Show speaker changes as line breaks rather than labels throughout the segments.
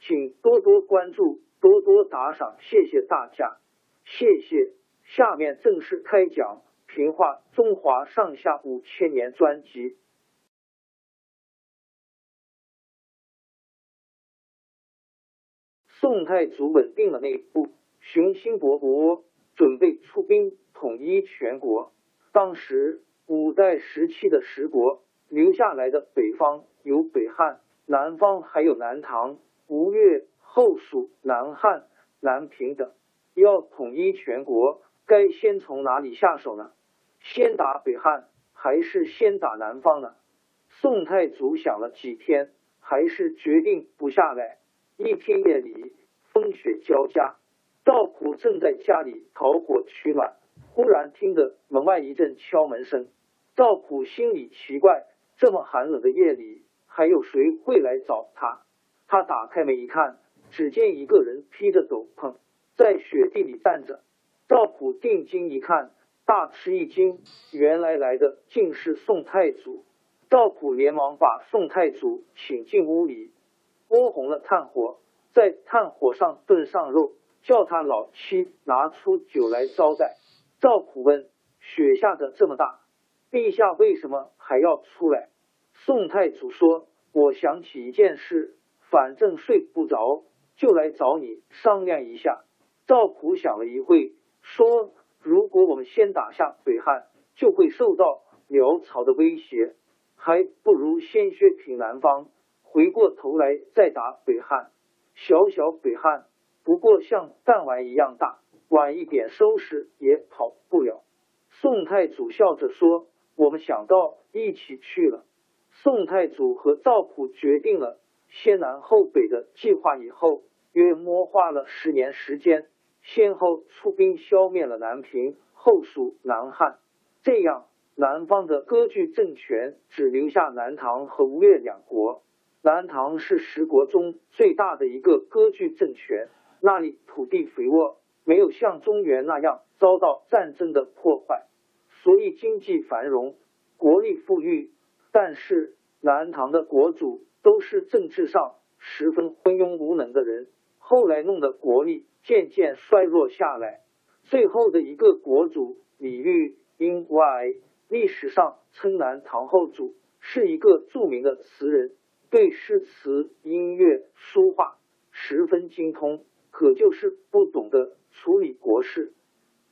请多多关注，多多打赏，谢谢大家，谢谢。下面正式开讲《评话中华上下五千年》专辑。宋太祖稳定了内部，雄心勃勃，准备出兵统一全国。当时五代时期的十国留下来的北方有北汉，南方还有南唐。吴越、后蜀、南汉、南平等，要统一全国，该先从哪里下手呢？先打北汉，还是先打南方呢？宋太祖想了几天，还是决定不下来。一天夜里，风雪交加，赵普正在家里烤火取暖，忽然听得门外一阵敲门声。赵普心里奇怪，这么寒冷的夜里，还有谁会来找他？他打开门一看，只见一个人披着斗篷在雪地里站着。赵普定睛一看，大吃一惊，原来来的竟是宋太祖。赵普连忙把宋太祖请进屋里，拨红了炭火，在炭火上炖上肉，叫他老妻拿出酒来招待。赵普问：“雪下的这么大，陛下为什么还要出来？”宋太祖说：“我想起一件事。”反正睡不着，就来找你商量一下。赵普想了一会，说：“如果我们先打下北汉，就会受到辽朝的威胁，还不如先削平南方，回过头来再打北汉。小小北汉不过像弹丸一样大，晚一点收拾也跑不了。”宋太祖笑着说：“我们想到一起去了。”宋太祖和赵普决定了。先南后北的计划以后，约摸花了十年时间，先后出兵消灭了南平、后蜀、南汉。这样，南方的割据政权只留下南唐和吴越两国。南唐是十国中最大的一个割据政权，那里土地肥沃，没有像中原那样遭到战争的破坏，所以经济繁荣，国力富裕。但是，南唐的国主。都是政治上十分昏庸无能的人，后来弄得国力渐渐衰弱下来。最后的一个国主李煜，因为历史上称南唐后主，是一个著名的词人，对诗词、音乐、书画十分精通，可就是不懂得处理国事。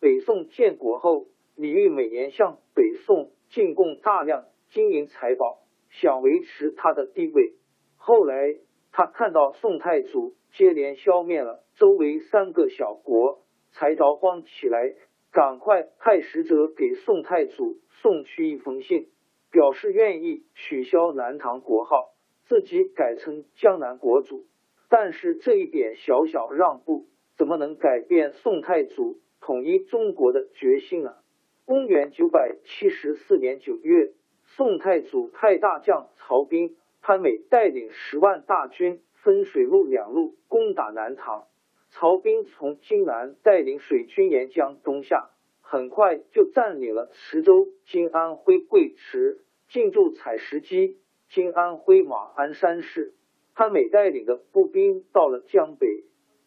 北宋建国后，李煜每年向北宋进贡大量金银财宝。想维持他的地位。后来他看到宋太祖接连消灭了周围三个小国，才着慌起来，赶快派使者给宋太祖送去一封信，表示愿意取消南唐国号，自己改成江南国主。但是这一点小小让步，怎么能改变宋太祖统一中国的决心呢？公元九百七十四年九月。宋太祖派大将曹彬、潘美带领十万大军分水陆两路攻打南唐。曹兵从荆南带领水军沿江东下，很快就占领了池州、今安徽贵池，进驻采石矶、今安徽马鞍山市。潘美带领的步兵到了江北，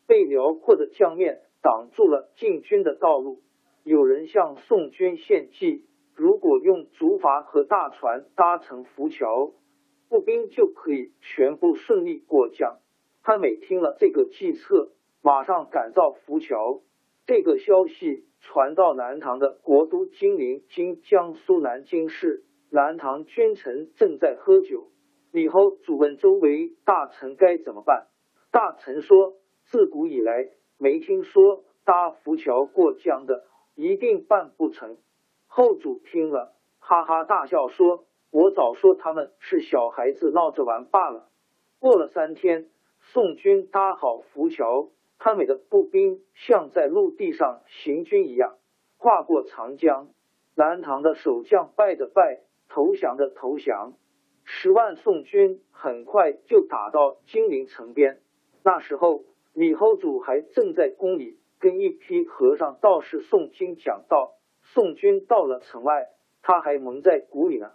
被辽阔的江面挡住了进军的道路。有人向宋军献计，如果用竹筏和大船搭成浮桥，步兵就可以全部顺利过江。潘美听了这个计策。马上赶造浮桥。这个消息传到南唐的国都金陵（今江苏南京市），南唐君臣正在喝酒。李后主问周围大臣该怎么办。大臣说：“自古以来没听说搭浮桥过江的，一定办不成。”后主听了，哈哈大笑说：“我早说他们是小孩子闹着玩罢了。”过了三天，宋军搭好浮桥。潘美的步兵像在陆地上行军一样跨过长江，南唐的守将败的败，投降的投降，十万宋军很快就打到金陵城边。那时候，李后主还正在宫里跟一批和尚道士诵经讲道。宋军到了城外，他还蒙在鼓里呢。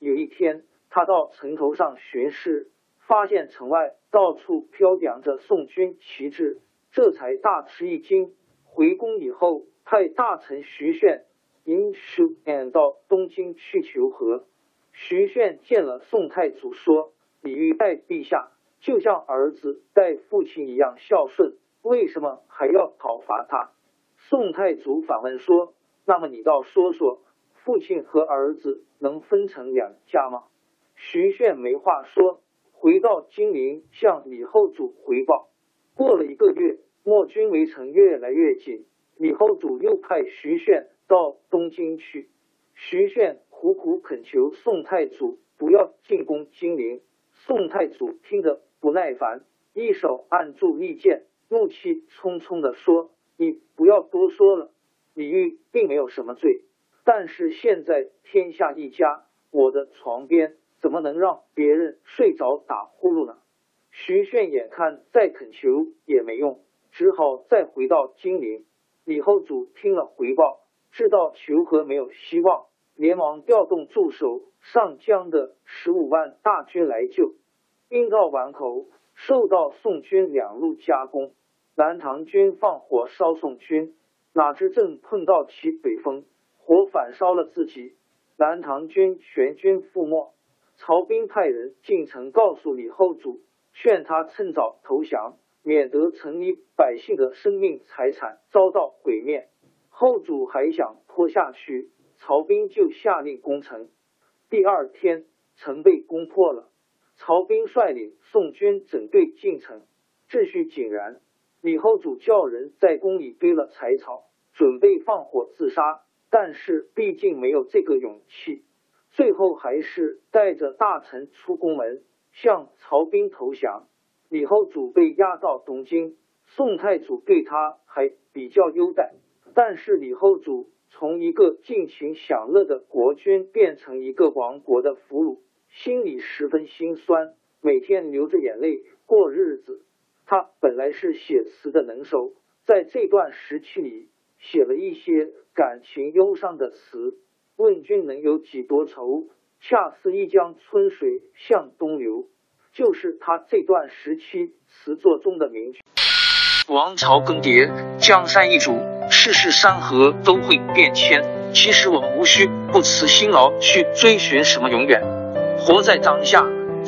有一天，他到城头上巡视，发现城外到处飘扬着宋军旗帜。这才大吃一惊。回宫以后，派大臣徐铉引书赶到东京去求和。徐铉见了宋太祖，说：“李煜待陛下就像儿子待父亲一样孝顺，为什么还要讨伐他？”宋太祖反问说：“那么你倒说说，父亲和儿子能分成两家吗？”徐铉没话说，回到金陵向李后主回报。过了一个月，莫军围城越来越紧，李后主又派徐铉到东京去。徐铉苦苦恳求宋太祖不要进攻金陵。宋太祖听得不耐烦，一手按住利剑，怒气冲冲的说：“你不要多说了，李煜并没有什么罪，但是现在天下一家，我的床边怎么能让别人睡着打呼噜呢？”徐铉眼看再恳求也没用，只好再回到金陵。李后主听了回报，知道求和没有希望，连忙调动驻守上江的十五万大军来救。兵到碗口，受到宋军两路夹攻，南唐军放火烧宋军，哪知正碰到起北风，火反烧了自己，南唐军全军覆没。曹兵派人进城告诉李后主。劝他趁早投降，免得城里百姓的生命财产遭到毁灭。后主还想拖下去，曹兵就下令攻城。第二天，城被攻破了。曹兵率领宋军整队进城，秩序井然。李后主叫人在宫里堆了柴草，准备放火自杀，但是毕竟没有这个勇气，最后还是带着大臣出宫门。向曹兵投降，李后主被押到东京。宋太祖对他还比较优待，但是李后主从一个尽情享乐的国君变成一个亡国的俘虏，心里十分心酸，每天流着眼泪过日子。他本来是写词的能手，在这段时期里写了一些感情忧伤的词：“问君能有几多愁？”恰似一江春水向东流，就是他这段时期词作中的名句。王朝更迭，江山易主，世事山河都会变迁。其实我们无需不辞辛劳去追寻什么永远，活在当下，